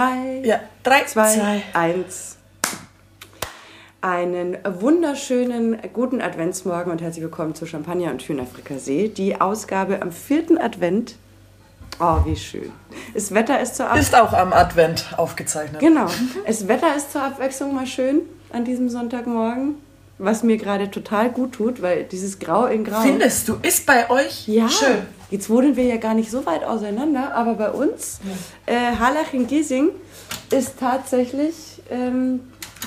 Drei, Ja, drei, zwei, zwei. eins. Einen wunderschönen guten Adventsmorgen und herzlich willkommen zu Champagner und Hühnerfrikassee. Die Ausgabe am vierten Advent. Oh, wie schön. Das Wetter ist zur Ab Ist auch am Advent aufgezeichnet. Genau. Das Wetter ist zur Abwechslung mal schön an diesem Sonntagmorgen. Was mir gerade total gut tut, weil dieses Grau in Grau. Findest du, ist bei euch Ja, schön? jetzt wohnen wir ja gar nicht so weit auseinander, aber bei uns, äh, Harlach in Giesing, ist tatsächlich ähm,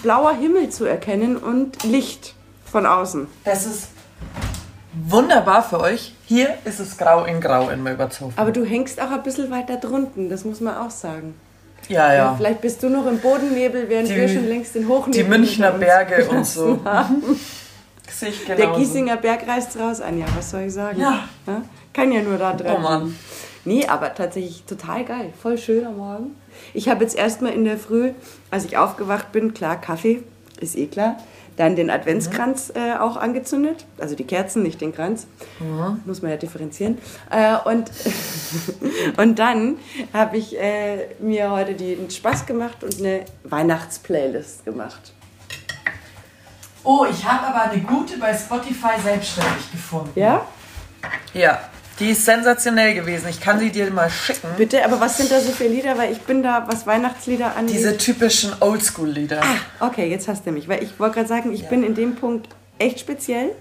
blauer Himmel zu erkennen und Licht von außen. Das ist wunderbar für euch. Hier ist es grau in grau in Milbertshofen. Aber du hängst auch ein bisschen weiter drunten, das muss man auch sagen. Ja, ja. Vielleicht bist du noch im Bodennebel, während Die- wir schon längst den Hochnebel Die Münchner Berge und so. haben. Sehe ich Der. Giesinger Berg reißt raus, Anja, was soll ich sagen? Ja. Kann ja nur da dran. Oh Mann. Nee, aber tatsächlich total geil. Voll schön am Morgen. Ich habe jetzt erstmal in der Früh, als ich aufgewacht bin, klar, Kaffee, ist eh klar. Dann den Adventskranz äh, auch angezündet. Also die Kerzen, nicht den Kranz. Muss man ja differenzieren. Äh, und, und dann habe ich äh, mir heute die, den Spaß gemacht und eine Weihnachtsplaylist gemacht. Oh, ich habe aber eine gute bei Spotify selbstständig gefunden. Ja? Ja, die ist sensationell gewesen. Ich kann sie dir mal schicken. Bitte, aber was sind da so für Lieder? Weil ich bin da, was Weihnachtslieder angeht. Diese typischen Oldschool-Lieder. Okay, jetzt hast du mich. Weil ich wollte gerade sagen, ich bin in dem Punkt echt speziell.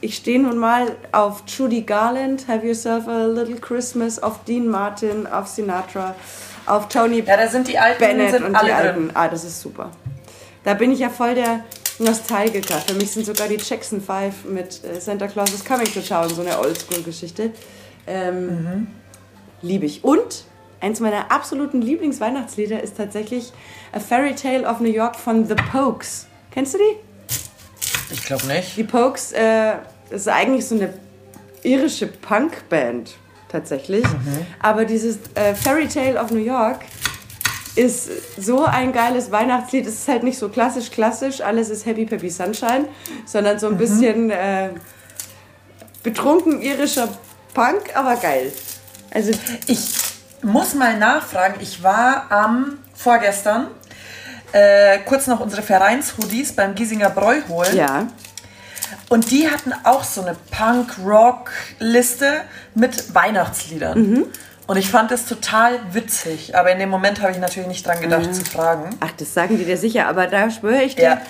Ich stehe nun mal auf Judy Garland, Have Yourself a Little Christmas, auf Dean Martin, auf Sinatra, auf Tony Ja, da sind die alten Bennett sind und alle die drin. alten. Ah, das ist super. Da bin ich ja voll der Nostalgiker. Für mich sind sogar die Jackson 5 mit äh, Santa Claus is Coming to Town so eine Oldschool-Geschichte. Ähm, Mhm. Liebe ich. Und eins meiner absoluten Lieblingsweihnachtslieder ist tatsächlich A Fairy Tale of New York von The Pokes. Kennst du die? Ich glaube nicht. Die Pokes äh, ist eigentlich so eine irische Punkband tatsächlich. Aber dieses äh, Fairy Tale of New York ist so ein geiles Weihnachtslied. Es ist halt nicht so klassisch klassisch, alles ist Happy Peppy Sunshine, sondern so ein bisschen äh, betrunken irischer Punk, aber geil. Also Ich muss mal nachfragen. Ich war am vorgestern äh, kurz noch unsere Vereinshoodies beim Giesinger Bräu holen. ja, Und die hatten auch so eine Punk-Rock-Liste mit Weihnachtsliedern. Mhm. Und ich fand das total witzig. Aber in dem Moment habe ich natürlich nicht dran gedacht zu fragen. Ach, das sagen die dir sicher, aber da schwöre ich dir, Ja.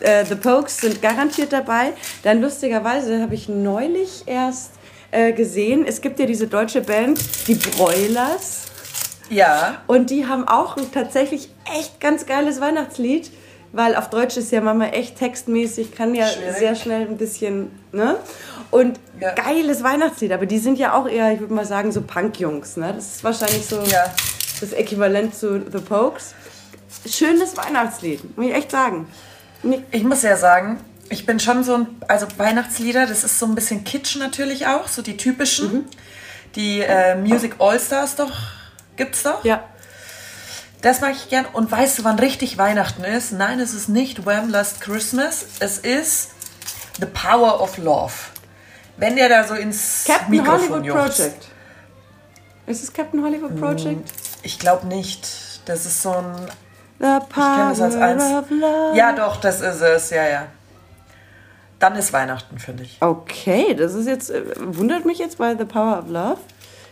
äh, The Pokes sind garantiert dabei. Dann lustigerweise habe ich neulich erst äh, gesehen, es gibt ja diese deutsche Band, die Broilers. Ja. Und die haben auch ein tatsächlich echt ganz geiles Weihnachtslied, weil auf Deutsch ist ja manchmal echt textmäßig, kann ja Schwierig. sehr schnell ein bisschen, ne? Und Ja. geiles Weihnachtslied, aber die sind ja auch eher, ich würde mal sagen, so Punk-Jungs, ne? Das ist wahrscheinlich so Ja. das Äquivalent zu The Pokes. Schönes Weihnachtslied, muss ich echt sagen. Nee, Ich muss ja sagen, ich bin schon so ein, also Weihnachtslieder, das ist so ein bisschen Kitsch natürlich auch, so die typischen. Mhm. Die äh, Music All-Stars doch, gibt's doch. Ja, Das mag ich gern. Und weißt du, wann richtig Weihnachten ist? Nein, es ist nicht Wham! Last Christmas. Es ist The Power of Love. Wenn der da so ins Captain Mikrofon Hollywood juchzt. Project. Ist es Captain Hollywood Project? Ich glaube nicht. Das ist so ein... The kenn das als Power eins. of Love. Ja, doch, das ist es. Ja, ja. Dann ist Weihnachten, finde ich. Okay, das ist jetzt, äh, wundert mich jetzt bei The Power of Love.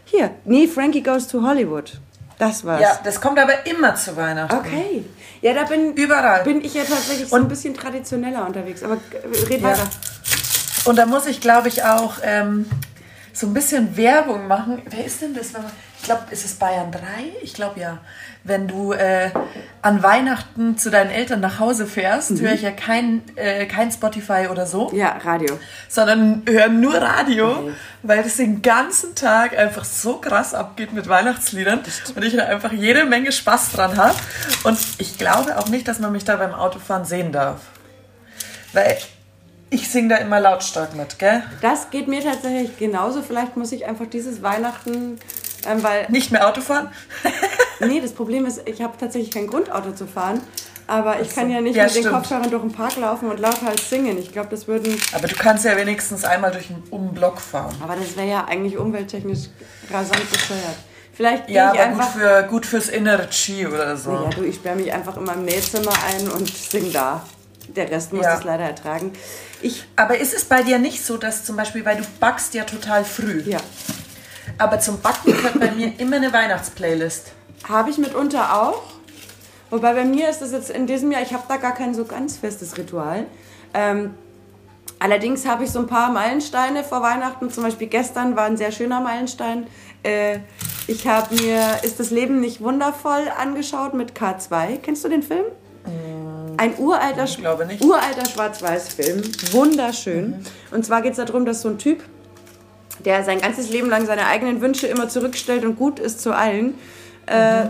Hier, nee, Frankie Goes to Hollywood. Das war's. Ja, das kommt aber immer zu Weihnachten. Okay. Ja, da bin, Überall. bin ich ja tatsächlich so ein bisschen traditioneller unterwegs. Aber äh, red Ja. weiter. Und da muss ich, glaube ich, auch ähm, so ein bisschen Werbung machen. Wer ist denn das? Ich glaube, ist es Bayern 3? Ich glaube ja. Wenn du äh, an Weihnachten zu deinen Eltern nach Hause fährst, höre ich ja kein, äh, kein Spotify oder so, Ja, Radio. sondern höre nur Radio, weil das den ganzen Tag einfach so krass abgeht mit Weihnachtsliedern und ich da einfach jede Menge Spaß dran habe. Und ich glaube auch nicht, dass man mich da beim Autofahren sehen darf. Weil ich singe da immer lautstark mit, gell? Das geht mir tatsächlich genauso. Vielleicht muss ich einfach dieses Weihnachten, ähm, weil, Nicht mehr Autofahren? nee, das Problem ist, ich habe tatsächlich kein Grundauto zu fahren. Aber ich kann ja nicht Ja, mit den stimmt. Kopfhörern durch den Park laufen und lauthals singen. Ich glaube, das würden. Aber du kannst ja wenigstens einmal durch einen um den Block fahren. Aber das wäre ja eigentlich umwelttechnisch rasant bescheuert. Vielleicht Ja, aber einfach. gut, für, gut fürs innere Chi oder so. ja, du, ich sperre mich einfach in meinem Nähzimmer ein und sing da. Der Rest muss Ja. das leider ertragen. Ich, Aber ist es bei dir nicht so, dass zum Beispiel, weil du backst ja total früh, ja, aber zum Backen gehört bei mir immer eine Weihnachtsplaylist. habe ich mitunter auch. Wobei bei mir ist das jetzt in diesem Jahr, ich habe da gar kein so ganz festes Ritual. Ähm, allerdings habe ich so ein paar Meilensteine vor Weihnachten. Zum Beispiel gestern war ein sehr schöner Meilenstein. Äh, ich habe mir Ist das Leben nicht wundervoll angeschaut mit K2. Kennst du den Film? Ein uralter, uralter Schwarz-Weiß-Film. Wunderschön. Und zwar geht es darum, dass so ein Typ, der sein ganzes Leben lang seine eigenen Wünsche immer zurückstellt und gut ist zu allen, äh,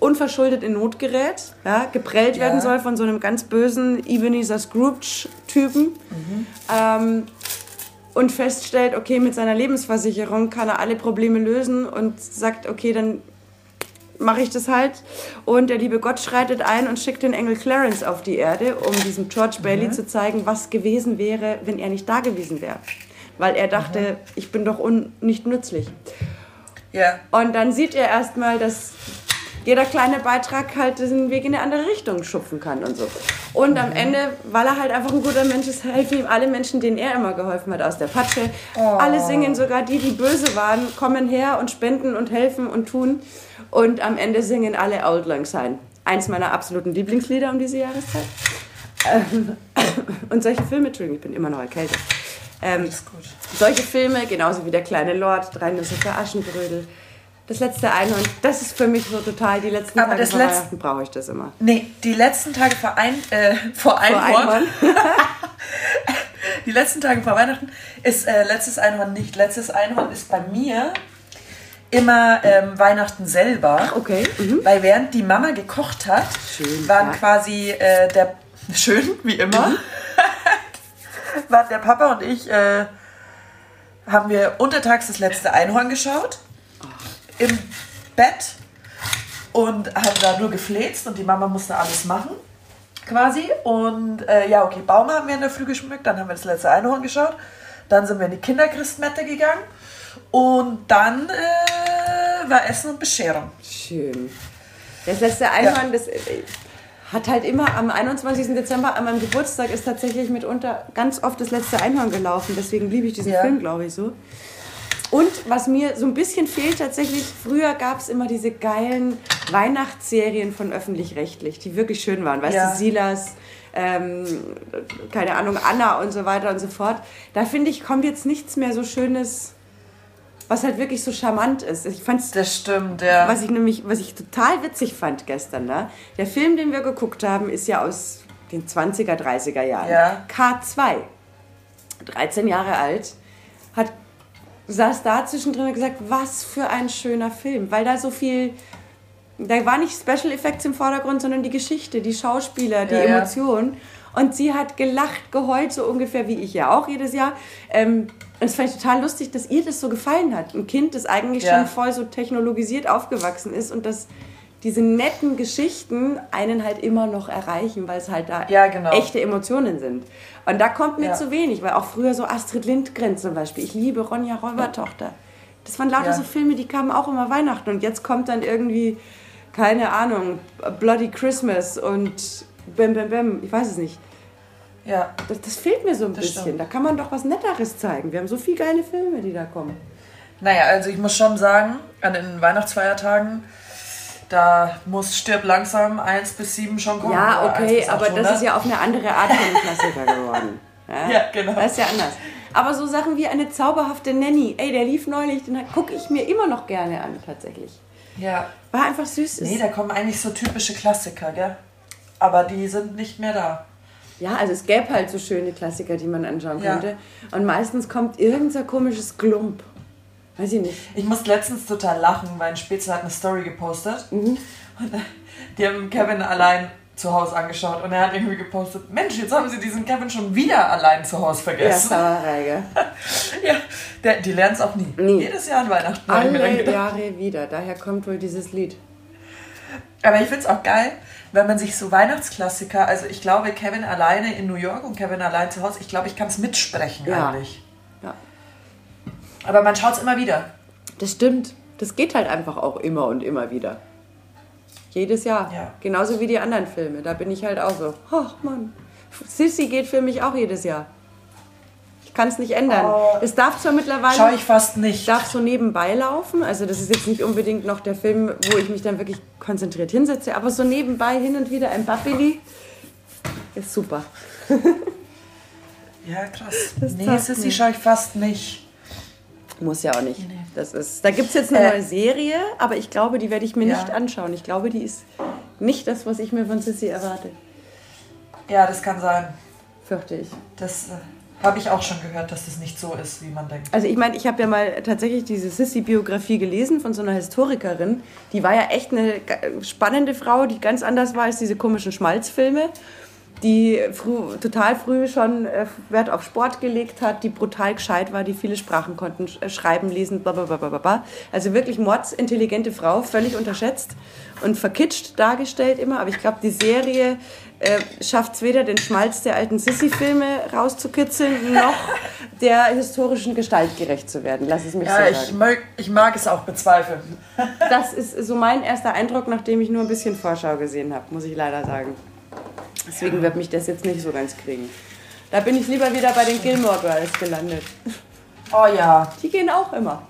unverschuldet in Not gerät, ja, geprellt Ja. werden soll von so einem ganz bösen Ebenezer Scrooge-Typen. Ähm, und feststellt, okay, mit seiner Lebensversicherung kann er alle Probleme lösen und sagt, okay, dann mache ich das halt. Und der liebe Gott schreitet ein und schickt den Engel Clarence auf die Erde, um diesem George Bailey zu zeigen, was gewesen wäre, wenn er nicht da gewesen wäre. Weil er dachte, ich bin doch nicht nützlich. Ja. Und dann sieht er erstmal, dass jeder kleine Beitrag halt den Weg in eine andere Richtung schupfen kann und so. Und am Ende, weil er halt einfach ein guter Mensch ist, helfen ihm alle Menschen, denen er immer geholfen hat, aus der Patsche. Alle singen, sogar die, die böse waren, kommen her und spenden und helfen und tun. Und am Ende singen alle Old Lang Syne. Eins meiner absoluten Lieblingslieder um diese Jahreszeit. Ähm, Und solche Filme, Entschuldigung, ich bin immer noch erkältet. Ähm, solche Filme, genauso wie der kleine Lord, drei Nüsse für Aschenbrödel, das letzte Einhorn, das ist für mich so total, die letzten Aber Tage das vor letz- Weihnachten brauche ich das immer. Nee, die letzten Tage vor, ein, äh, vor Vor Einhorn, Einhorn. die letzten Tage vor Weihnachten ist äh, letztes Einhorn nicht. Letztes Einhorn ist bei mir immer ähm, Weihnachten selber. Okay. Mhm. Weil während die Mama gekocht hat, Schön, waren ja. Mhm. quasi äh, der schön wie immer, waren der Papa und ich äh, haben wir untertags das letzte Einhorn geschaut im Bett und haben da nur gefläzt und die Mama musste alles machen quasi und äh, ja okay Baum haben wir in der Früh geschmückt, dann haben wir das letzte Einhorn geschaut, dann sind wir in die Kinderchristmette gegangen und dann äh, war Essen und Bescherung. Schön. Das letzte Einhorn, das äh, hat halt immer am 21. Dezember an meinem Geburtstag ist tatsächlich mitunter ganz oft das letzte Einhorn gelaufen. Deswegen liebe ich diesen Ja. Film, glaube ich, so. Und was mir so ein bisschen fehlt tatsächlich, früher gab es immer diese geilen Weihnachtsserien von öffentlich-rechtlich, die wirklich schön waren. Weißt Ja. du, Silas, ähm, keine Ahnung, Anna und so weiter und so fort. Da finde ich, kommt jetzt nichts mehr so Schönes, was halt wirklich so charmant ist. Ich fand's Das stimmt, ja. was ich nämlich, was ich total witzig fand gestern, ne? der Film, den wir geguckt haben, ist ja aus den 20er, 30er Jahren. Ja. K2, 13 Jahre alt, saß da zwischendrin und gesagt, was für ein schöner Film, weil da so viel, da war nicht Special Effects im Vordergrund, sondern die Geschichte, die Schauspieler, die Ja, ja. Emotionen. Und sie hat gelacht, geheult, so ungefähr wie ich ja auch jedes Jahr. Ähm, und es fand ich total lustig, dass ihr das so gefallen hat. Ein Kind, das eigentlich Ja. schon voll so technologisiert aufgewachsen ist und dass diese netten Geschichten einen halt immer noch erreichen, weil es halt da Ja, genau. echte Emotionen sind. Und da kommt mir Ja. zu wenig, weil auch früher so Astrid Lindgren zum Beispiel, ich liebe Ronja Räubertochter. Das waren lauter Ja. so Filme, die kamen auch immer Weihnachten und jetzt kommt dann irgendwie, keine Ahnung, Bloody Christmas und Bam Bam Bam, ich weiß es nicht. ja. Das, das fehlt mir so ein Das bisschen. stimmt. Da kann man doch was Netteres zeigen. Wir haben so viele geile Filme, die da kommen. Naja, also ich muss schon sagen, an den Weihnachtsfeiertagen, da muss Stirb langsam 1 bis 7 schon kommen. Ja, oder 1 okay, aber 800. das ist ja auf eine andere Art von Klassiker geworden. Ja, genau. Das ist ja anders. Aber so Sachen wie eine zauberhafte Nanny, ey, der lief neulich, den gucke ich mir immer noch gerne an, tatsächlich. Ja. War einfach süß. Nee, da kommen eigentlich so typische Klassiker, gell? Aber die sind nicht mehr da. ja, also es gäbe halt so schöne Klassiker, die man anschauen Ja. könnte. Und meistens kommt irgend so komisches Glump. Weiß ich nicht. Ich musste letztens total lachen, weil ein Spitzer hat eine Story gepostet. Mhm. Und äh, die haben Kevin allein zu Hause angeschaut und er hat irgendwie gepostet, Mensch, jetzt haben sie diesen Kevin schon wieder allein zu Hause Ja, vergessen. Sauerei, gell? Ja, der, die lernen es auch nie. Nie. Jedes Jahr an Weihnachten. Alle. Jahre wieder. Daher kommt wohl dieses Lied. Aber ich finde es auch geil, wenn man sich so Weihnachtsklassiker, also ich glaube, Kevin alleine in New York und Kevin allein zu Hause, ich glaube, ich kann es mitsprechen Ja. eigentlich. Aber man schaut es immer wieder. Das stimmt. das geht halt einfach auch immer und immer wieder. Jedes Jahr. Ja. Genauso wie die anderen Filme. Da bin ich halt auch so, ach Mann. Sissy geht für mich auch jedes Jahr. Ich kann es nicht ändern. Oh. es darf zwar mittlerweile Schaue ich fast nicht. darf so nebenbei laufen. Also das ist jetzt nicht unbedingt noch der Film, wo ich mich dann wirklich konzentriert hinsetze, aber so nebenbei hin und wieder ein Bappeli ist super. Ja, krass. Das nee, Sissy nicht. schaue ich fast nicht. Muss ja auch nicht. Nee. Das ist, da gibt es jetzt eine Äh. neue Serie, aber ich glaube, die werde ich mir Ja. nicht anschauen. Ich glaube, die ist nicht das, was ich mir von Sissy erwarte. Ja, das kann sein. Fürchte ich. Das äh, habe ich auch schon gehört, dass das nicht so ist, wie man denkt. Also ich meine, ich habe ja mal tatsächlich diese Sissy-Biografie gelesen von so einer Historikerin. Die war ja echt eine spannende Frau, die ganz anders war als diese komischen Schmalzfilme. Die früh, total früh schon äh, Wert auf Sport gelegt hat, die brutal gescheit war, die viele Sprachen konnten, äh, schreiben, lesen, bla bla bla bla, bla bla. Also wirklich mordsintelligente Frau, völlig unterschätzt und verkitscht dargestellt immer. Aber ich glaube, die Serie äh, schafft es weder den Schmalz der alten Sissy-Filme rauszukitzeln, noch der historischen Gestalt gerecht zu werden. Lass es mich Ja, so ich sagen. mag, ich mag es auch bezweifeln. Das ist so mein erster Eindruck, nachdem ich nur ein bisschen Vorschau gesehen habe, muss ich leider sagen. Deswegen wird mich das jetzt nicht so ganz kriegen. Da bin ich lieber wieder bei den Gilmore Girls gelandet. Oh ja, Die gehen auch immer.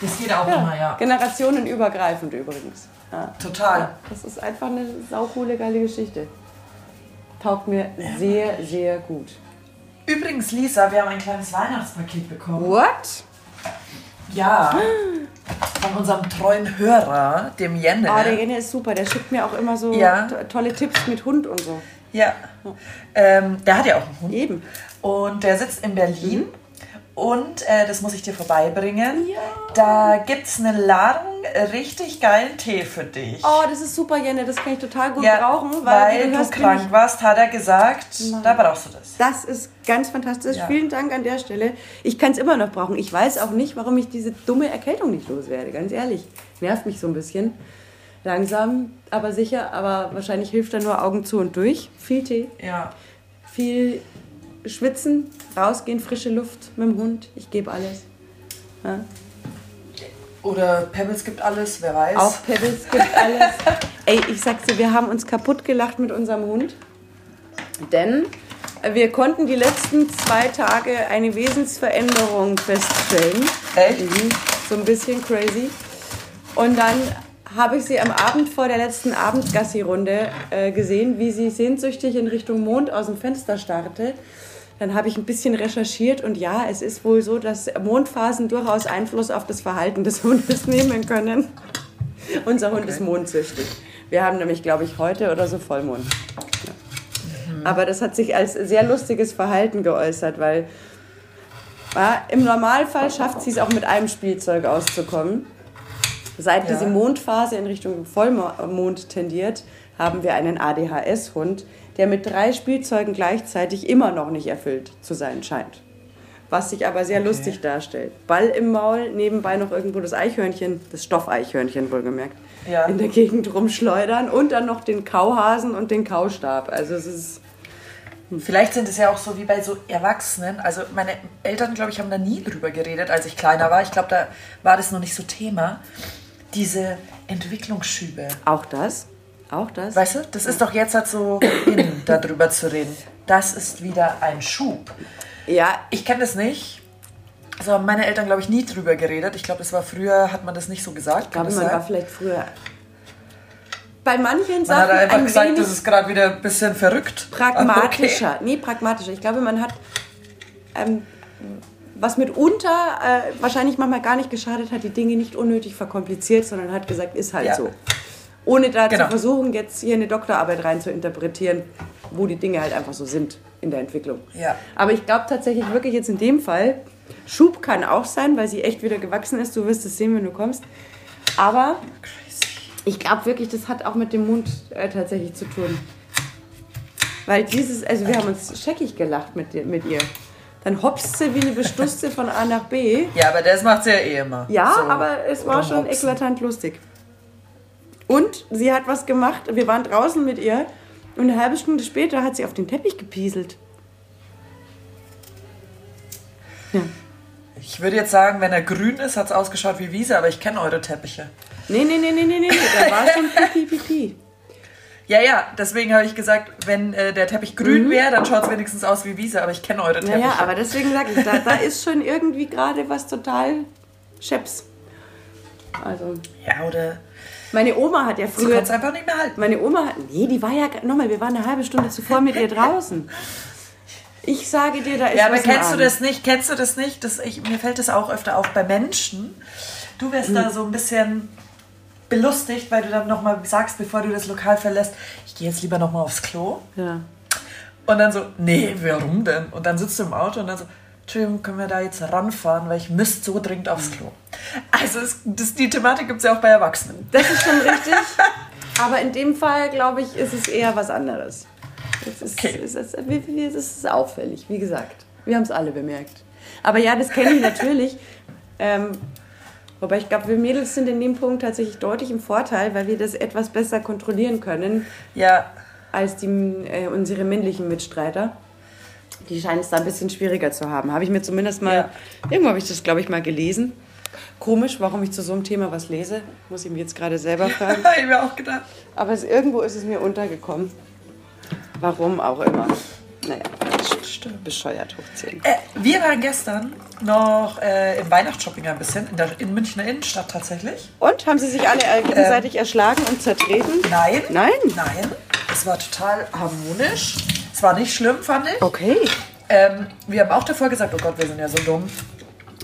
das geht auch immer, ja. Generationenübergreifend übrigens. Ja. Total. Das ist einfach eine saucoole, geile Geschichte. Taugt mir sehr, sehr gut. Übrigens, Lisa, wir haben ein kleines Weihnachtspaket bekommen. What? Ja. Von unserem treuen Hörer, dem Jenne. Oh, der Jenne ist super. Der schickt mir auch immer so Ja. to tolle Tipps mit Hund und so. Ja. Ähm, der hat ja auch einen Hund. Eben. Und der sitzt in Berlin. Und äh, das muss ich dir vorbeibringen. Ja. Da gibt es eine Ladung richtig geilen Tee für dich. Oh, das ist super, Jenne. Das kann ich total gut ja, brauchen, weil, weil, du, du krank nämlich- warst, hat er gesagt, da brauchst du das. Das ist ganz fantastisch. Ja. Vielen Dank an der Stelle. Ich kann es immer noch brauchen. Ich weiß auch nicht, warum ich diese dumme Erkältung nicht loswerde. Ganz ehrlich. Nervt mich so ein bisschen. Langsam, aber sicher. Aber wahrscheinlich hilft da nur Augen zu und durch. Viel Tee, Ja. viel schwitzen, rausgehen, frische Luft mit dem Hund. Ich gebe alles. Ja. Oder Pebbles gibt alles, wer weiß. Auch Pebbles gibt alles. Ey, ich sag's dir, wir haben uns kaputt gelacht mit unserem Hund. Denn wir konnten die letzten zwei Tage eine Wesensveränderung feststellen. Echt? Mhm, so ein bisschen crazy. Und dann habe ich sie am Abend vor der letzten Abendgassi-Runde äh, gesehen, wie sie sehnsüchtig in Richtung Mond aus dem Fenster starrte. Dann habe ich ein bisschen recherchiert und ja, es ist wohl so, dass Mondphasen durchaus Einfluss auf das Verhalten des Hundes nehmen können. Unser Hund ist mondsüchtig. Wir haben nämlich, glaube ich, heute oder so Vollmond. Ja. Aber das hat sich als sehr lustiges Verhalten geäußert, weil ja, im Normalfall schafft sie es auch mit einem Spielzeug auszukommen. Seit Ja. diese Mondphase in Richtung Vollmond tendiert, haben wir einen ADHS-Hund, der mit drei Spielzeugen gleichzeitig immer noch nicht erfüllt zu sein scheint. Was sich aber sehr lustig darstellt. Ball im Maul, nebenbei noch irgendwo das Eichhörnchen, das Stoffeichhörnchen wohlgemerkt, Ja. in der Gegend rumschleudern und dann noch den Kauhasen und den Kaustab. Also es ist Vielleicht sind es ja auch so wie bei so Erwachsenen. Also meine Eltern, glaube ich, haben da nie drüber geredet, als ich kleiner war. Ich glaube, da war das noch nicht so Thema. Diese Entwicklungsschübe. auch das, auch das. Weißt du, das ist doch jetzt halt so in, darüber zu reden. Das ist wieder ein Schub. Ja, Ich kenne das nicht. Also haben meine Eltern, glaube ich, nie drüber geredet. Ich glaube, das war früher, hat man das nicht so gesagt. Ich glaube, man sein? war vielleicht früher bei manchen Man Sachen hat einfach ein gesagt, das ist gerade wieder ein bisschen verrückt. pragmatischer. Nee, pragmatischer. Ich glaube, man hat ähm, was mitunter äh, wahrscheinlich manchmal gar nicht geschadet hat, die Dinge nicht unnötig verkompliziert, sondern hat gesagt, ist halt Ja. so. Ohne da Genau. zu versuchen, jetzt hier eine Doktorarbeit rein zu interpretieren, wo die Dinge halt einfach so sind in der Entwicklung. Ja. Aber ich glaube tatsächlich wirklich jetzt in dem Fall, Schub kann auch sein, weil sie echt wieder gewachsen ist. Du wirst es sehen, wenn du kommst. Aber ich glaube wirklich, das hat auch mit dem Mund äh, tatsächlich zu tun. Weil dieses, also wir haben uns scheckig gelacht mit, mit ihr. Dann hopst sie wie eine Bestusste von A nach B. Ja, aber das macht sie ja eh immer. Ja, So aber es war schon rumhopsen. eklatant lustig. Und sie hat was gemacht. Wir waren draußen mit ihr und eine halbe Stunde später hat sie auf den Teppich gepieselt. Ja. Ich würde jetzt sagen, wenn er grün ist, hat es ausgeschaut wie Wiese, aber ich kenne eure Teppiche. Nee, nee, nee, nee, nee, nee, da war schon pipi, pipi. Ja, ja, deswegen habe ich gesagt, wenn äh, der Teppich grün wäre, dann schaut es wenigstens aus wie Wiese, aber ich kenne eure Teppiche. Naja, aber deswegen sage ich, da, da ist schon irgendwie gerade was total scheps. Also, ja, oder meine Oma hat ja du früher. kannst einfach nicht mehr halten. Meine Oma hat. Nee, die war ja. Nochmal, wir waren eine halbe Stunde zuvor mit ihr draußen. Ich sage dir, da ist Ja, aber kennst du das nicht? Kennst du das nicht? Das, ich, mir fällt das auch öfter auf bei Menschen. Du wirst Hm. da so ein bisschen belustigt, weil du dann nochmal sagst, bevor du das Lokal verlässt, ich gehe jetzt lieber nochmal aufs Klo. Ja. Und dann so, nee, warum denn? Und dann sitzt du im Auto und dann so, Entschuldigung, können wir da jetzt ranfahren, weil ich müsste so dringend aufs Klo. Also es, das, die Thematik gibt es ja auch bei Erwachsenen. Das ist schon richtig. Aber in dem Fall, glaube ich, ist es eher was anderes. Es ist, Okay. es ist, es ist auffällig, wie gesagt. Wir haben es alle bemerkt. Aber ja, das kenne ich natürlich. Ähm, wobei ich glaube, wir Mädels sind in dem Punkt tatsächlich deutlich im Vorteil, weil wir das etwas besser kontrollieren können Ja, als die, äh, unsere männlichen Mitstreiter. Die scheinen es da ein bisschen schwieriger zu haben. Habe ich mir zumindest mal, Ja. irgendwo habe ich das, glaube ich, mal gelesen. Komisch, warum ich zu so einem Thema was lese, muss ich mir jetzt gerade selber fragen. habe ich mir auch gedacht. Aber es, irgendwo ist es mir untergekommen. Warum auch immer. Naja, Stimmt. bescheuert hochziehen. Äh, wir waren gestern noch äh, im Weihnachtsshopping ein bisschen, in der in Münchner Innenstadt tatsächlich. Und, haben sie sich alle äh, gegenseitig erschlagen und zertreten? Nein. Nein? Nein. Es war total harmonisch. Es war nicht schlimm, fand ich. Okay. Ähm, wir haben auch davor gesagt, oh Gott, wir sind ja so dumm.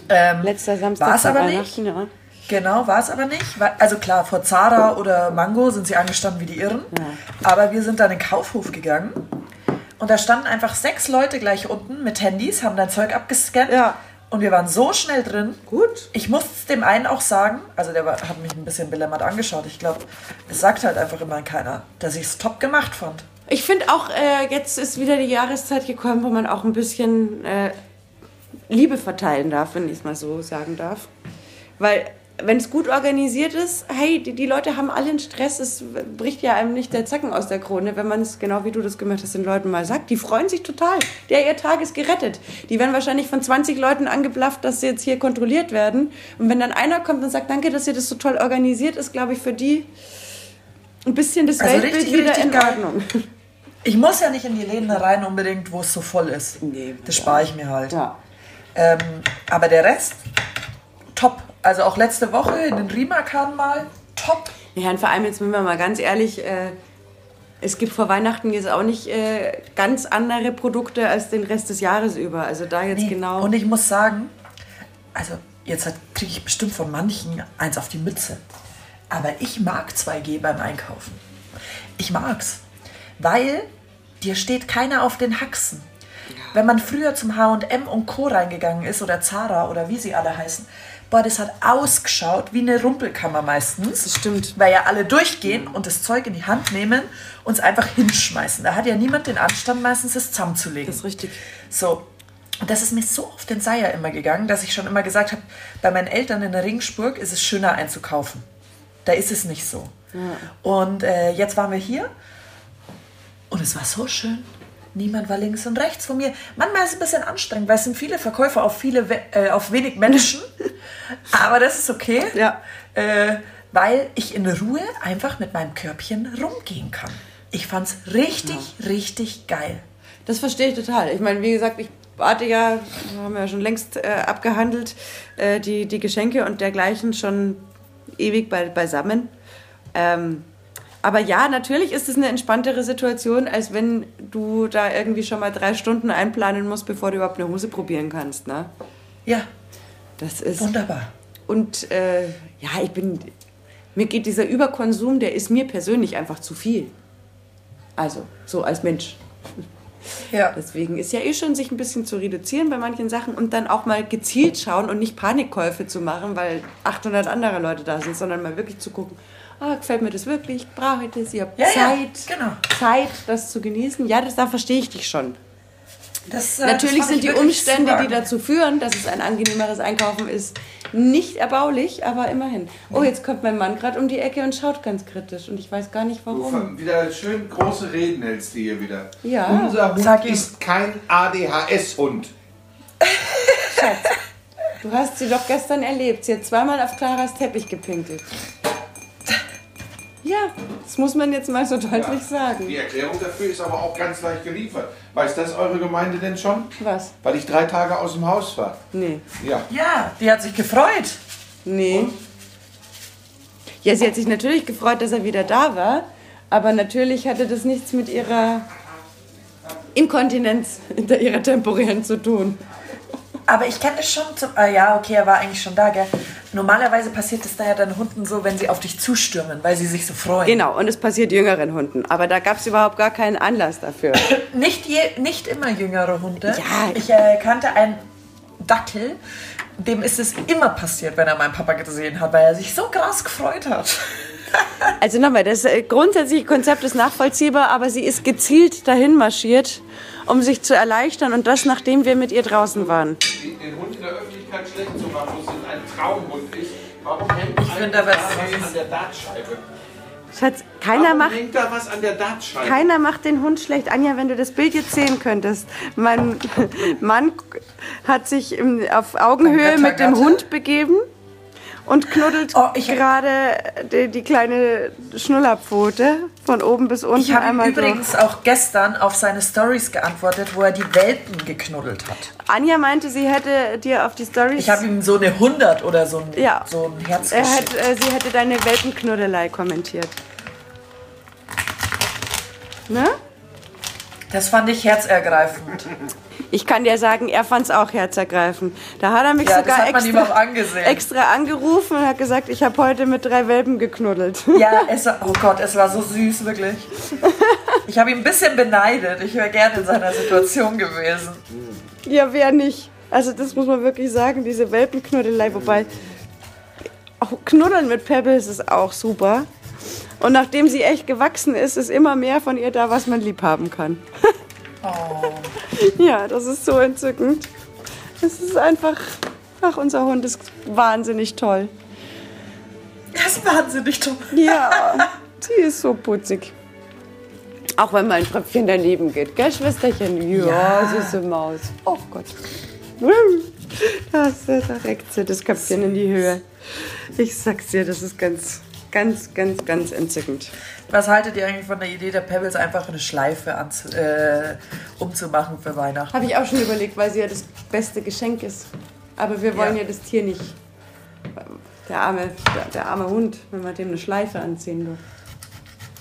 Ähm, Letzter Samstag War es aber nicht. Ja. Genau, war es aber nicht. Also klar, vor Zara oder Mango sind sie angestanden wie die Irren. Aber wir sind dann in den Kaufhof gegangen. Und da standen einfach sechs Leute gleich unten mit Handys, haben dein Zeug abgescannt. Ja. Und wir waren so schnell drin. Gut. Ich muss es dem einen auch sagen, also der war, hat mich ein bisschen belämmert angeschaut. Ich glaube, es sagt halt einfach immer keiner, dass ich es top gemacht fand. Ich finde auch, äh, jetzt ist wieder die Jahreszeit gekommen, wo man auch ein bisschen äh, Liebe verteilen darf, wenn ich es mal so sagen darf. Weil, wenn es gut organisiert ist, hey, die, die Leute haben alle einen Stress, es bricht ja einem nicht der Zacken aus der Krone, wenn man es, genau wie du das gemacht hast, den Leuten mal sagt. Die freuen sich total. Der, ihr Tag ist gerettet. Die werden wahrscheinlich von 20 Leuten angeblafft, dass sie jetzt hier kontrolliert werden. Und wenn dann einer kommt und sagt, danke, dass ihr das so toll organisiert, ist, glaube ich, für die ein bisschen das Also Weltbild richtig, wieder richtig in geil. Ordnung. Ich muss ja nicht in die Läden rein unbedingt, wo es so voll ist. Nee, das spare ich mir halt. Ja. Ähm, aber der Rest. Also auch letzte Woche in den Rimakan mal, top. Ja, und vor allem jetzt, wenn wir mal ganz ehrlich, äh, es gibt vor Weihnachten jetzt auch nicht äh, ganz andere Produkte als den Rest des Jahres über. Also da jetzt Nee. genau. Und ich muss sagen, also jetzt kriege ich bestimmt von manchen eins auf die Mütze. Aber ich mag 2G beim Einkaufen. Ich mag's. Weil dir steht keiner auf den Haxen. Wenn man früher zum H&M und Co. reingegangen ist oder Zara oder wie sie alle heißen, boah, das hat ausgeschaut wie eine Rumpelkammer meistens. Das stimmt. Weil ja alle durchgehen und das Zeug in die Hand nehmen und es einfach hinschmeißen. Da hat ja niemand den Anstand, meistens es zusammenzulegen. das ist richtig. So. Und das ist mir so auf den Seier immer gegangen, dass ich schon immer gesagt habe, bei meinen Eltern in der Regensburg ist es schöner einzukaufen. Da ist es nicht so. Und äh, jetzt waren wir hier und es war so schön. Niemand war links und rechts von mir. Manchmal ist es ein bisschen anstrengend, weil es sind viele Verkäufer auf, viele, äh, auf wenig Menschen. Aber das ist okay, Ja. äh, weil ich in Ruhe einfach mit meinem Körbchen rumgehen kann. Ich fand's richtig, richtig geil. Das verstehe ich total. Ich meine, wie gesagt, ich warte ja, haben wir ja schon längst äh, abgehandelt, äh, die, die Geschenke und dergleichen schon ewig bei, beisammen. Ähm, aber ja, natürlich ist es eine entspanntere Situation, als wenn du da irgendwie schon mal drei Stunden einplanen musst, bevor du überhaupt eine Hose probieren kannst. Ne? Ja, Das ist. wunderbar. Und äh, ja, ich bin. Mir geht dieser Überkonsum, der ist mir persönlich einfach zu viel. Also, so als Mensch. Ja. Deswegen ist ja eh schon, sich ein bisschen zu reduzieren bei manchen Sachen und dann auch mal gezielt schauen und nicht Panikkäufe zu machen, weil 800 andere Leute da sind, sondern mal wirklich zu gucken, ah, gefällt mir das wirklich, brauche ich das, ich habe Ja, ja, Zeit, genau. Zeit, das zu genießen. Ja, das, da verstehe ich dich schon. Das, äh, Natürlich sind die Umstände, die dazu führen, dass es ein angenehmeres Einkaufen ist, nicht erbaulich, aber immerhin. Oh, jetzt kommt mein Mann gerade um die Ecke und schaut ganz kritisch und ich weiß gar nicht warum. Wieder schön große Reden hältst du hier wieder. Ja. Unser Hund Sag ihm. ist kein ADHS-Hund. Schatz, Du hast sie doch gestern erlebt. Sie hat zweimal auf Claras Teppich gepinkelt. Ja, das muss man jetzt mal so deutlich sagen. Die Erklärung dafür ist aber auch ganz leicht geliefert. Weiß das eure Gemeinde denn schon? Was? Weil ich drei Tage aus dem Haus war. Nee. Ja. Ja, die hat sich gefreut. Nee. Ja, sie hat sich natürlich gefreut, dass er wieder da war. Aber natürlich hatte das nichts mit ihrer Inkontinenz, hinter ihrer temporären zu tun. Aber ich kenne es schon zum. Ah ja, okay, er war eigentlich schon da, gell? Normalerweise passiert es da ja dann Hunden so, wenn sie auf dich zustürmen, weil sie sich so freuen. Genau, und es passiert jüngeren Hunden. Aber da gab es überhaupt gar keinen Anlass dafür. Nicht, je, nicht immer jüngere Hunde. Ja. Ich äh, kannte einen Dackel, dem ist es immer passiert, wenn er meinen Papa gesehen hat, weil er sich so krass gefreut hat. Also nochmal, das äh, grundsätzliche Konzept ist nachvollziehbar, aber sie ist gezielt dahin marschiert, um sich zu erleichtern und das, nachdem wir mit ihr draußen waren. Den Hund in der Öffentlichkeit schlecht zu machen, es ein Traumhund ist. Warum hängt Ich ein finde da was an der Dartscheibe? Schatz, keiner Warum macht, hängt da was an der Dartscheibe? keiner macht den Hund schlecht. Anja, wenn du das Bild jetzt sehen könntest. Mein Mann hat sich auf Augenhöhe mit dem. Hund begeben und knuddelt Oh, gerade die, die kleine Schnullerpfote von oben bis unten Ich habe ihm einmal durch. übrigens auch gestern auf seine Stories geantwortet, wo er die Welpen geknuddelt hat. Anja meinte, sie hätte dir auf die Stories. Ich habe ihm so eine 100 oder so ein, Ja. so ein Herz er hat, äh, sie hätte deine Welpenknuddelei kommentiert. Ne? Das fand ich herzergreifend. Ich kann dir sagen, er fand es auch herzergreifend. Da hat er mich Ja, sogar extra, extra angerufen und hat gesagt, ich habe heute mit drei Welpen geknuddelt. Ja, es oh Gott, es war so süß, wirklich. Ich habe ihn ein bisschen beneidet. Ich wäre gerne in seiner Situation gewesen. ja, wer nicht? Also das muss man wirklich sagen, diese Welpenknuddelei. Wobei, auch Knuddeln mit Pebbles ist auch super. Und nachdem sie echt gewachsen ist, ist immer mehr von ihr da, was man lieb haben kann. Oh. Ja, das ist so entzückend. Es ist einfach, ach, unser Hund ist wahnsinnig toll. Das ist wahnsinnig toll. Ja, sie ist so putzig. Auch wenn mal ein Tröpfchen daneben geht, gell, Schwesterchen? Ja, Ja. süße Maus. Oh Gott. Das, da reckt sie das Köpfchen in die Höhe. Ich sag's dir, das ist ganz, ganz, ganz, ganz entzückend. Was haltet ihr eigentlich von der Idee der Pebbles, einfach eine Schleife anzu äh, umzumachen für Weihnachten? Habe ich auch schon überlegt, weil sie ja das beste Geschenk ist. Aber wir wollen ja, Ja. das Tier nicht. Der arme, der, der arme Hund, wenn man dem eine Schleife anziehen will.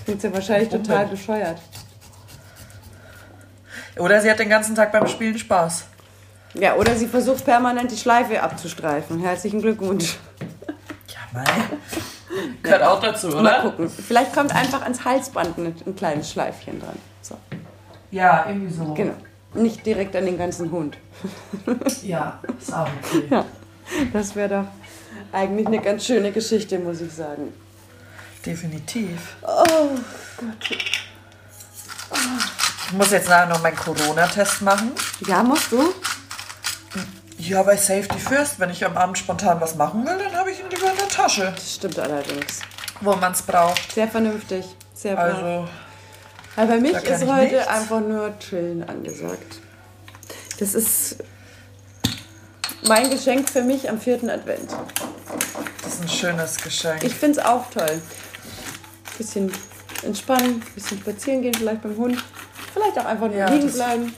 Findet sie wahrscheinlich Warum total denn? bescheuert. Oder sie hat den ganzen Tag beim Spielen Spaß. Ja, oder sie versucht permanent die Schleife abzustreifen. Herzlichen Glückwunsch. Ja, mei. Gehört auch dazu, Mal oder? gucken. Vielleicht kommt einfach ans Halsband ein, ein kleines Schleifchen dran. So, Ja, irgendwie so. genau. Nicht direkt an den ganzen Hund. Ja, ist auch okay. Ja, das wäre doch eigentlich eine ganz schöne Geschichte, muss ich sagen. Definitiv. Oh, Ich muss jetzt nachher noch meinen Corona-Test machen. ja, musst du? Ja, bei Safety First, wenn ich am Abend spontan was machen will, dann habe ich ihn lieber in der Tasche, Das stimmt allerdings. wo man es braucht. Sehr vernünftig. Sehr. Also, Aber bei mich ist heute nichts. einfach nur Chillen angesagt. Das ist mein Geschenk für mich am vierten Advent. das ist ein schönes Geschenk. Ich finde es auch toll. Bisschen entspannen, bisschen spazieren gehen, vielleicht beim Hund. Vielleicht auch einfach nur Ja, liegen bleiben.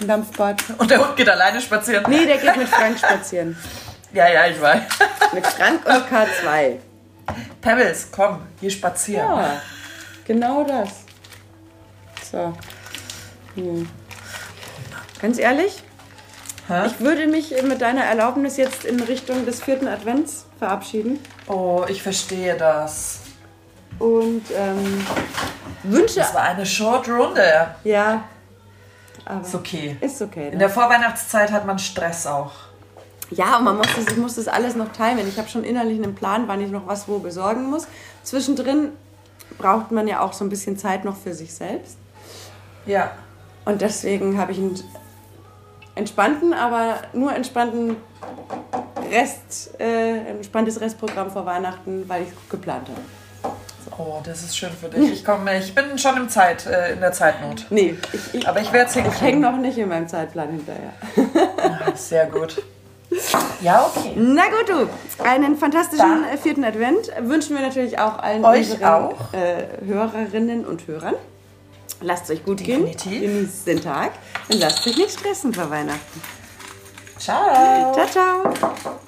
Ein Dampfbad. Und der Hund geht alleine spazieren. Nee, der geht mit Frank spazieren. Ja, ja, ich weiß. Mit Frank und K2. Pebbles, komm, hier spazieren. Ja, genau das. So. Hm. Ganz ehrlich, Hä? ich würde mich mit deiner Erlaubnis jetzt in Richtung des vierten Advents verabschieden Oh, ich verstehe das. und ähm, wünsche. Das war eine Short Runde. Ja, aber Ist okay. ist okay. In Ne? der Vorweihnachtszeit hat man Stress auch. Ja, und man muss das, ich muss das alles noch timen. Ich habe schon innerlich einen Plan, wann ich noch was wo besorgen muss. Zwischendrin braucht man ja auch so ein bisschen Zeit noch für sich selbst. Ja. Und deswegen habe ich einen entspannten, aber nur entspannten Rest, äh, entspanntes Restprogramm vor Weihnachten, weil ich es geplant habe. Oh, das ist schön für dich. Ich komme, ich bin schon im Zeit, äh, in der Zeitnot. Nee, ich, ich, Aber ich werde es ich hänge noch nicht in meinem Zeitplan hinterher. Sehr gut. Ja, okay. Na gut, du. Einen fantastischen Dann- äh, vierten Advent wünschen wir natürlich auch allen Euch unseren auch. Äh, Hörerinnen und Hörern. Lasst es euch gut Definitiv. gehen. Genießt den Tag und lasst euch nicht stressen vor Weihnachten. Ciao. Ciao, ciao.